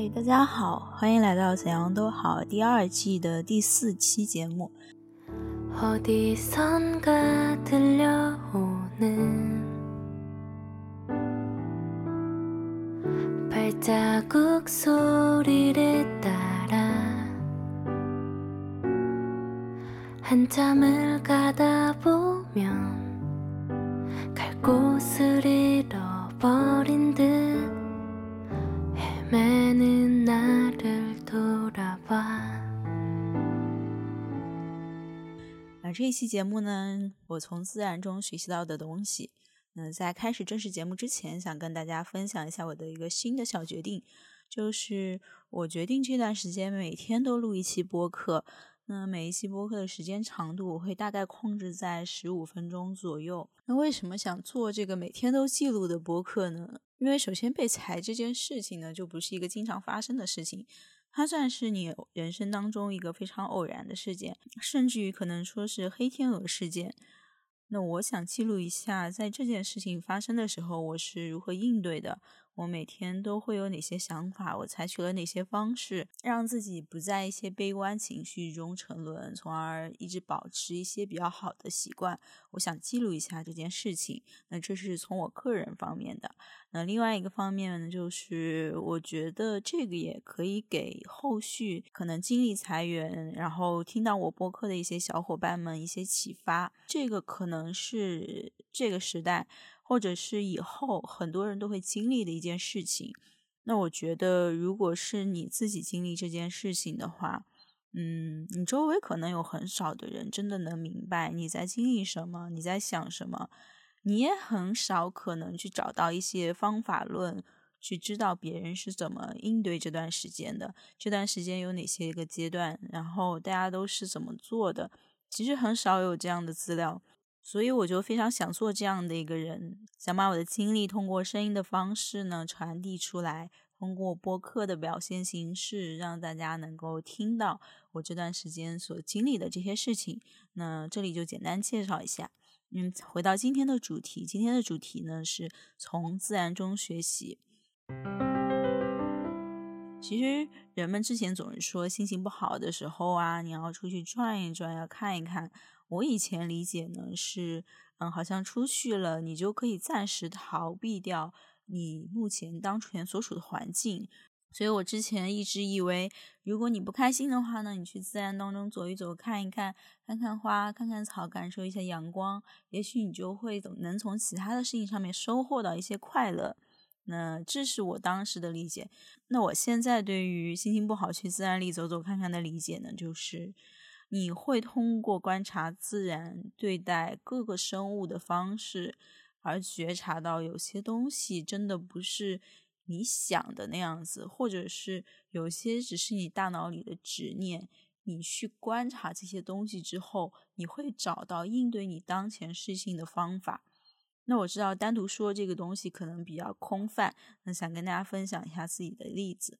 嗨，大家好，欢迎来到怎样都好第二季的第四期节目。这一期节目呢，我从自然中学习到的东西。那在开始正式节目之前，想跟大家分享一下我的一个新的小决定，就是我决定这段时间每天都录一期播客。那每一期播客的时间长度，我会大概控制在十五分钟左右。那为什么想做这个每天都记录的播客呢？因为首先被裁这件事情呢，就不是一个经常发生的事情，它算是你人生当中一个非常偶然的事件，甚至于可能说是黑天鹅事件。那我想记录一下，在这件事情发生的时候，我是如何应对的。我每天都会有哪些想法？我采取了哪些方式，让自己不在一些悲观情绪中沉沦，从而一直保持一些比较好的习惯？我想记录一下这件事情。那这是从我个人方面的。那另外一个方面呢，就是我觉得这个也可以给后续可能经历裁员，然后听到我播客的一些小伙伴们一些启发。这个可能是这个时代。或者是以后很多人都会经历的一件事情，那我觉得，如果是你自己经历这件事情的话，嗯，你周围可能有很少的人真的能明白你在经历什么，你在想什么，你也很少可能去找到一些方法论，去知道别人是怎么应对这段时间的，这段时间有哪些一个阶段，然后大家都是怎么做的，其实很少有这样的资料。所以我就非常想做这样的一个人，想把我的经历通过声音的方式呢传递出来，通过播客的表现形式，让大家能够听到我这段时间所经历的这些事情。那这里就简单介绍一下。嗯，回到今天的主题，今天的主题呢是从自然中学习。其实人们之前总是说心情不好的时候啊，你要出去转一转，要看一看。我以前理解呢是，嗯，好像出去了，你就可以暂时逃避掉你目前当前所处的环境。所以我之前一直以为，如果你不开心的话呢，你去自然当中走一走，看一看，看看花，看看草，感受一下阳光，也许你就会能从其他的事情上面收获到一些快乐。那这是我当时的理解。那我现在对于心情不好去自然里走走看看的理解呢，就是。你会通过观察自然对待各个生物的方式，而觉察到有些东西真的不是你想的那样子，或者是有些只是你大脑里的执念。你去观察这些东西之后，你会找到应对你当前事情的方法。那我知道单独说这个东西可能比较空泛，那想跟大家分享一下自己的例子。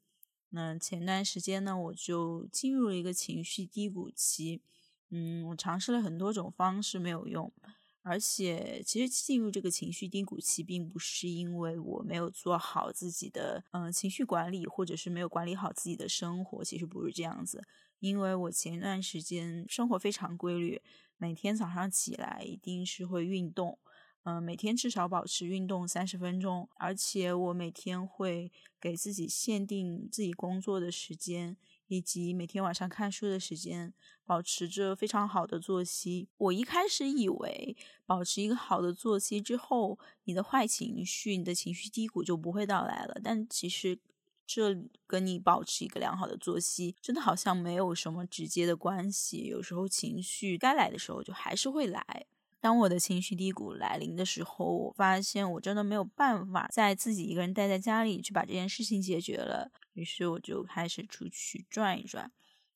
那前段时间呢，我就进入了一个情绪低谷期。嗯，我尝试了很多种方式没有用，而且其实进入这个情绪低谷期，并不是因为我没有做好自己的嗯情绪管理，或者是没有管理好自己的生活，其实不是这样子。因为我前段时间生活非常规律，每天早上起来一定是会运动。嗯，每天至少保持运动三十分钟，而且我每天会给自己限定自己工作的时间，以及每天晚上看书的时间，保持着非常好的作息。我一开始以为保持一个好的作息之后，你的坏情绪、你的情绪低谷就不会到来了。但其实这跟你保持一个良好的作息，真的好像没有什么直接的关系。有时候情绪该来的时候就还是会来。当我的情绪低谷来临的时候，我发现我真的没有办法再自己一个人待在家里去把这件事情解决了。于是我就开始出去转一转。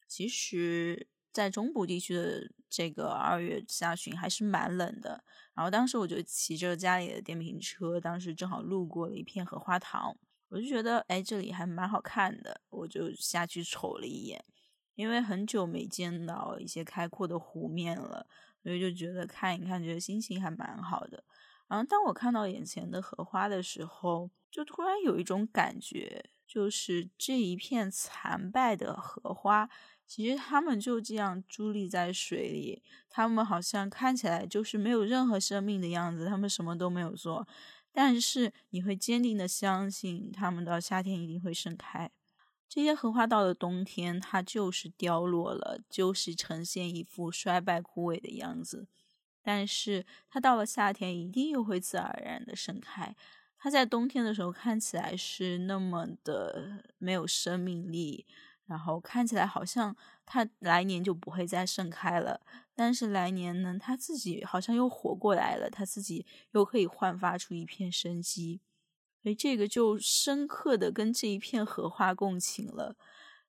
其实，在中部地区的这个二月下旬还是蛮冷的。然后当时我就骑着家里的电瓶车，当时正好路过了一片荷花塘，我就觉得哎，这里还蛮好看的，我就下去瞅了一眼，因为很久没见到一些开阔的湖面了。所以就觉得看一看，觉得心情还蛮好的。然后当我看到眼前的荷花的时候，就突然有一种感觉，就是这一片残败的荷花，其实它们就这样伫立在水里，它们好像看起来就是没有任何生命的样子，它们什么都没有做，但是你会坚定的相信，它们到夏天一定会盛开。这些荷花到了冬天，它就是凋落了，就是呈现一副衰败枯萎的样子。但是它到了夏天，一定又会自然而然的盛开。它在冬天的时候看起来是那么的没有生命力，然后看起来好像它来年就不会再盛开了。但是来年呢，它自己好像又活过来了，它自己又可以焕发出一片生机。所以这个就深刻的跟这一片荷花共情了，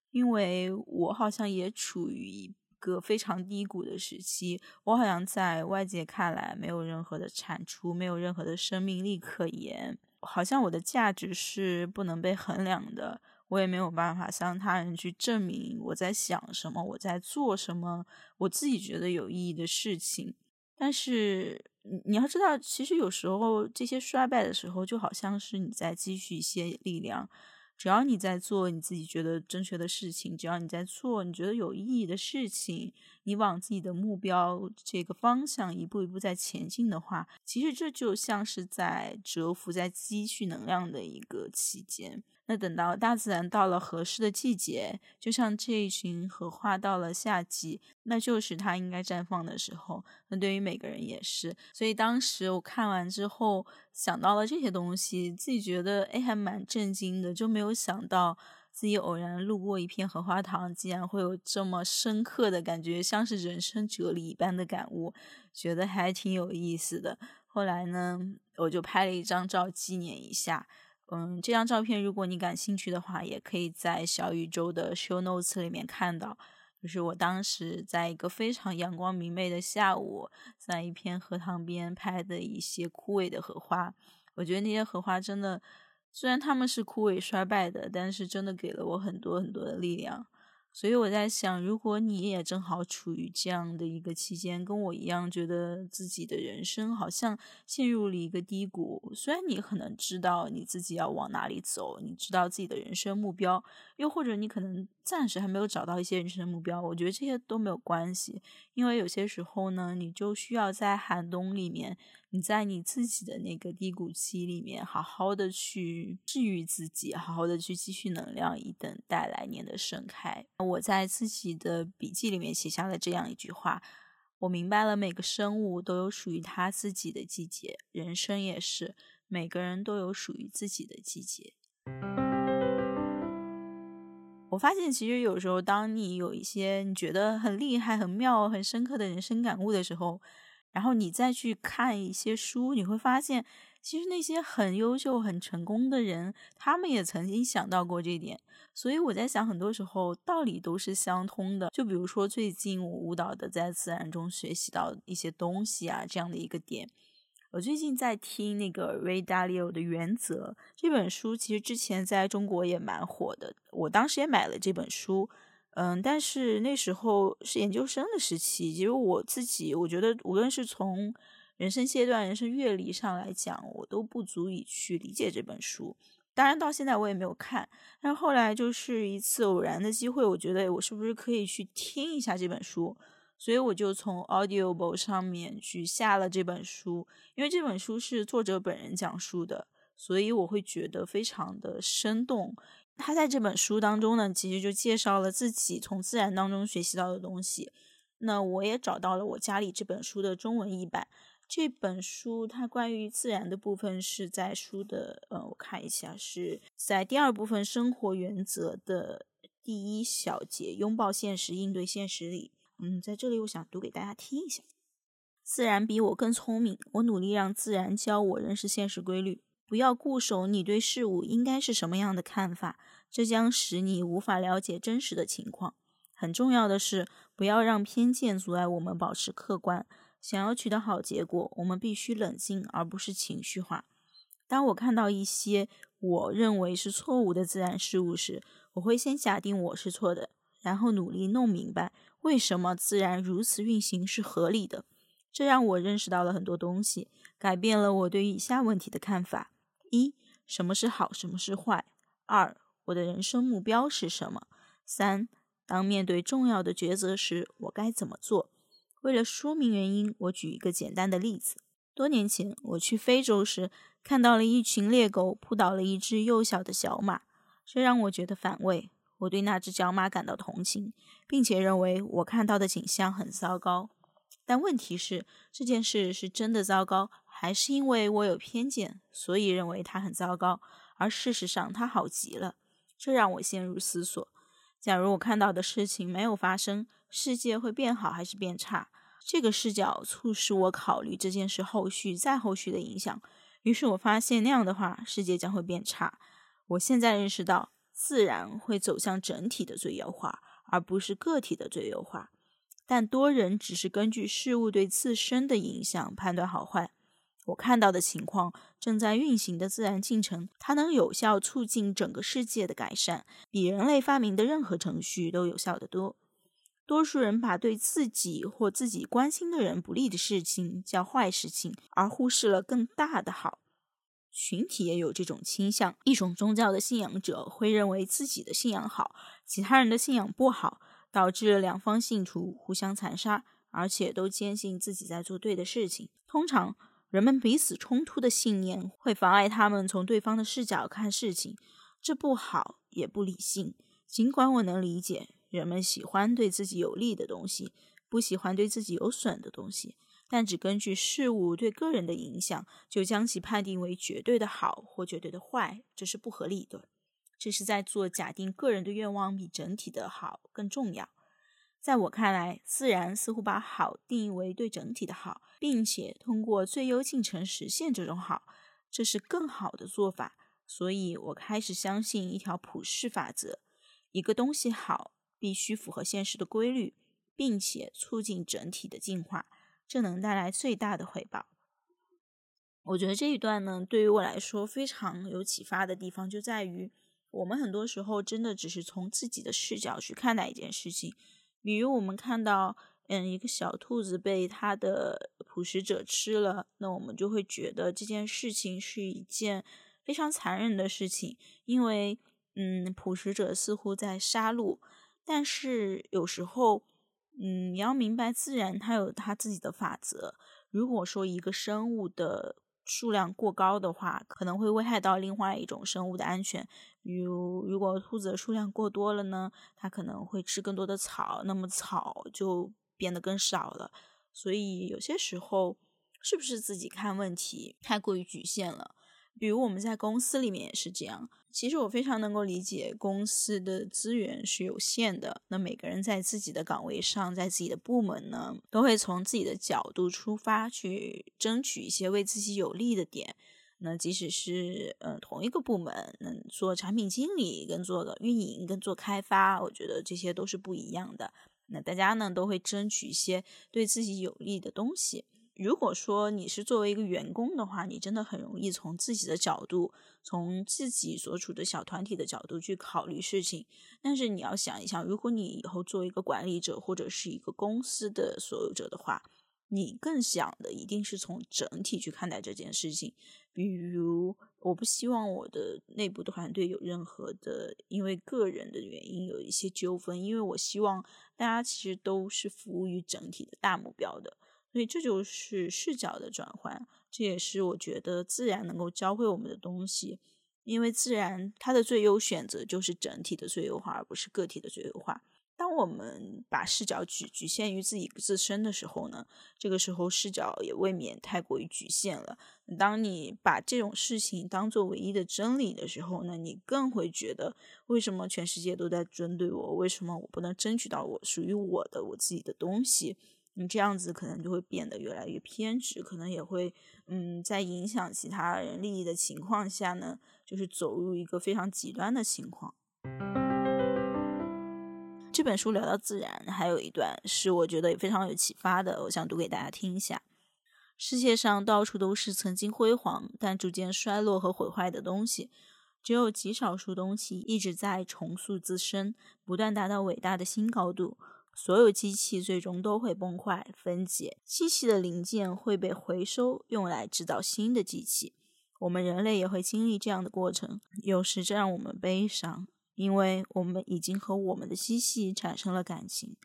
因为我好像也处于一。个非常低谷的时期，我好像在外界看来没有任何的产出，没有任何的生命力可言，好像我的价值是不能被衡量的，我也没有办法向他人去证明我在想什么，我在做什么，我自己觉得有意义的事情。但是你你要知道，其实有时候这些衰败的时候，就好像是你在积蓄一些力量。只要你在做你自己觉得正确的事情，只要你在做你觉得有意义的事情，你往自己的目标这个方向一步一步在前进的话，其实这就像是在蛰伏、在积蓄能量的一个期间。那等到大自然到了合适的季节，就像这一群荷花到了夏季，那就是它应该绽放的时候。那对于每个人也是。所以当时我看完之后，想到了这些东西，自己觉得哎还蛮震惊的，就没有想到自己偶然路过一片荷花塘，竟然会有这么深刻的感觉，像是人生哲理一般的感悟，觉得还挺有意思的。后来呢，我就拍了一张照纪念一下。嗯，这张照片如果你感兴趣的话，也可以在小宇宙的 show notes 里面看到。就是我当时在一个非常阳光明媚的下午，在一片荷塘边拍的一些枯萎的荷花。我觉得那些荷花真的，虽然它们是枯萎衰败的，但是真的给了我很多很多的力量。所以我在想，如果你也正好处于这样的一个期间，跟我一样，觉得自己的人生好像陷入了一个低谷。虽然你可能知道你自己要往哪里走，你知道自己的人生目标，又或者你可能暂时还没有找到一些人生目标，我觉得这些都没有关系，因为有些时候呢，你就需要在寒冬里面。你在你自己的那个低谷期里面，好好的去治愈自己，好好的去积蓄能量，以等待来年的盛开。我在自己的笔记里面写下了这样一句话：我明白了，每个生物都有属于他自己的季节，人生也是，每个人都有属于自己的季节。我发现，其实有时候，当你有一些你觉得很厉害、很妙、很深刻的人生感悟的时候，然后你再去看一些书，你会发现，其实那些很优秀、很成功的人，他们也曾经想到过这点。所以我在想，很多时候道理都是相通的。就比如说，最近我舞蹈的在自然中学习到一些东西啊，这样的一个点。我最近在听那个 Ray Dalio 的《原则》这本书，其实之前在中国也蛮火的。我当时也买了这本书。嗯，但是那时候是研究生的时期，其实我自己我觉得，无论是从人生阶段、人生阅历上来讲，我都不足以去理解这本书。当然，到现在我也没有看。但后来就是一次偶然的机会，我觉得我是不是可以去听一下这本书，所以我就从 Audible 上面去下了这本书。因为这本书是作者本人讲述的，所以我会觉得非常的生动。他在这本书当中呢，其实就介绍了自己从自然当中学习到的东西。那我也找到了我家里这本书的中文译版。这本书它关于自然的部分是在书的，呃，我看一下是在第二部分生活原则的第一小节“拥抱现实，应对现实”里。嗯，在这里我想读给大家听一下：自然比我更聪明，我努力让自然教我认识现实规律。不要固守你对事物应该是什么样的看法，这将使你无法了解真实的情况。很重要的是，不要让偏见阻碍我们保持客观。想要取得好结果，我们必须冷静，而不是情绪化。当我看到一些我认为是错误的自然事物时，我会先假定我是错的，然后努力弄明白为什么自然如此运行是合理的。这让我认识到了很多东西，改变了我对以下问题的看法。一，什么是好，什么是坏？二，我的人生目标是什么？三，当面对重要的抉择时，我该怎么做？为了说明原因，我举一个简单的例子。多年前，我去非洲时，看到了一群猎狗扑倒了一只幼小的小马，这让我觉得反胃。我对那只角马感到同情，并且认为我看到的景象很糟糕。但问题是，这件事是真的糟糕，还是因为我有偏见，所以认为它很糟糕？而事实上，它好极了。这让我陷入思索：假如我看到的事情没有发生，世界会变好还是变差？这个视角促使我考虑这件事后续再后续的影响。于是我发现，那样的话，世界将会变差。我现在认识到，自然会走向整体的最优化，而不是个体的最优化。但多人只是根据事物对自身的影响判断好坏。我看到的情况正在运行的自然进程，它能有效促进整个世界的改善，比人类发明的任何程序都有效得多。多数人把对自己或自己关心的人不利的事情叫坏事情，而忽视了更大的好。群体也有这种倾向，一种宗教的信仰者会认为自己的信仰好，其他人的信仰不好。导致两方信徒互相残杀，而且都坚信自己在做对的事情。通常，人们彼此冲突的信念会妨碍他们从对方的视角看事情，这不好也不理性。尽管我能理解人们喜欢对自己有利的东西，不喜欢对自己有损的东西，但只根据事物对个人的影响就将其判定为绝对的好或绝对的坏，这是不合理的。这是在做假定，个人的愿望比整体的好更重要。在我看来，自然似乎把好定义为对整体的好，并且通过最优进程实现这种好，这是更好的做法。所以我开始相信一条普世法则：一个东西好，必须符合现实的规律，并且促进整体的进化，这能带来最大的回报。我觉得这一段呢，对于我来说非常有启发的地方就在于。我们很多时候真的只是从自己的视角去看待一件事情，比如我们看到，嗯，一个小兔子被它的捕食者吃了，那我们就会觉得这件事情是一件非常残忍的事情，因为，嗯，捕食者似乎在杀戮。但是有时候，嗯，你要明白，自然它有它自己的法则。如果说一个生物的数量过高的话，可能会危害到另外一种生物的安全。比如，如果兔子的数量过多了呢，它可能会吃更多的草，那么草就变得更少了。所以有些时候，是不是自己看问题太过于局限了？比如我们在公司里面也是这样。其实我非常能够理解，公司的资源是有限的。那每个人在自己的岗位上，在自己的部门呢，都会从自己的角度出发，去争取一些为自己有利的点。那即使是呃同一个部门，嗯，做产品经理跟做的运营跟做开发，我觉得这些都是不一样的。那大家呢都会争取一些对自己有利的东西。如果说你是作为一个员工的话，你真的很容易从自己的角度，从自己所处的小团体的角度去考虑事情。但是你要想一想，如果你以后作为一个管理者或者是一个公司的所有者的话，你更想的一定是从整体去看待这件事情。比如，我不希望我的内部的团队有任何的因为个人的原因有一些纠纷，因为我希望大家其实都是服务于整体的大目标的。所以这就是视角的转换，这也是我觉得自然能够教会我们的东西。因为自然它的最优选择就是整体的最优化，而不是个体的最优化。当我们把视角局局限于自己自身的时候呢，这个时候视角也未免太过于局限了。当你把这种事情当做唯一的真理的时候呢，你更会觉得为什么全世界都在针对我？为什么我不能争取到我属于我的我自己的东西？你这样子可能就会变得越来越偏执，可能也会，嗯，在影响其他人利益的情况下呢，就是走入一个非常极端的情况。这本书聊到自然，还有一段是我觉得也非常有启发的，我想读给大家听一下。世界上到处都是曾经辉煌但逐渐衰落和毁坏的东西，只有极少数东西一直在重塑自身，不断达到伟大的新高度。所有机器最终都会崩坏分解，机器的零件会被回收，用来制造新的机器。我们人类也会经历这样的过程，有时这让我们悲伤，因为我们已经和我们的机器产生了感情。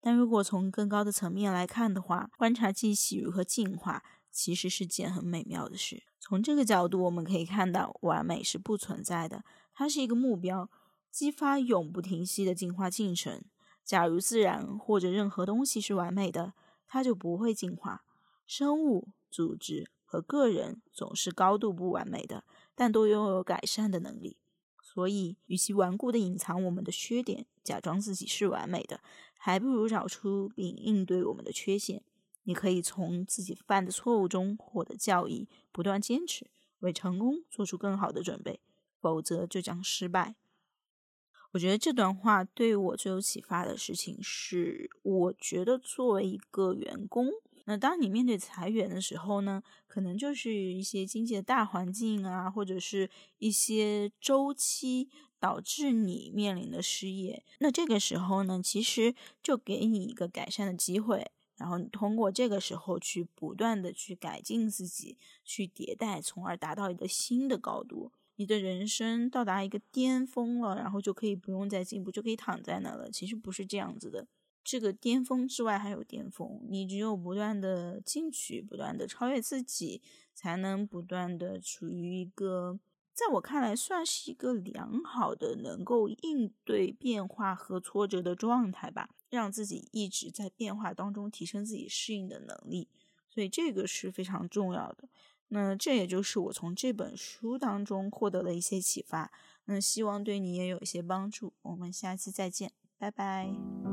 但如果从更高的层面来看的话，观察机器如何进化，其实是件很美妙的事。从这个角度，我们可以看到，完美是不存在的，它是一个目标，激发永不停息的进化进程。假如自然或者任何东西是完美的，它就不会进化。生物、组织和个人总是高度不完美的，但都拥有改善的能力。所以，与其顽固地隐藏我们的缺点，假装自己是完美的，还不如找出并应对我们的缺陷。你可以从自己犯的错误中获得教益，不断坚持，为成功做出更好的准备，否则就将失败。我觉得这段话对我最有启发的事情是，我觉得作为一个员工。那当你面对裁员的时候呢，可能就是一些经济的大环境啊，或者是一些周期导致你面临的失业。那这个时候呢，其实就给你一个改善的机会，然后你通过这个时候去不断的去改进自己，去迭代，从而达到一个新的高度。你的人生到达一个巅峰了，然后就可以不用再进步，就可以躺在那了。其实不是这样子的。这个巅峰之外还有巅峰，你只有不断的进取，不断的超越自己，才能不断的处于一个，在我看来算是一个良好的能够应对变化和挫折的状态吧，让自己一直在变化当中提升自己适应的能力，所以这个是非常重要的。那这也就是我从这本书当中获得的一些启发，那希望对你也有一些帮助。我们下期再见，拜拜。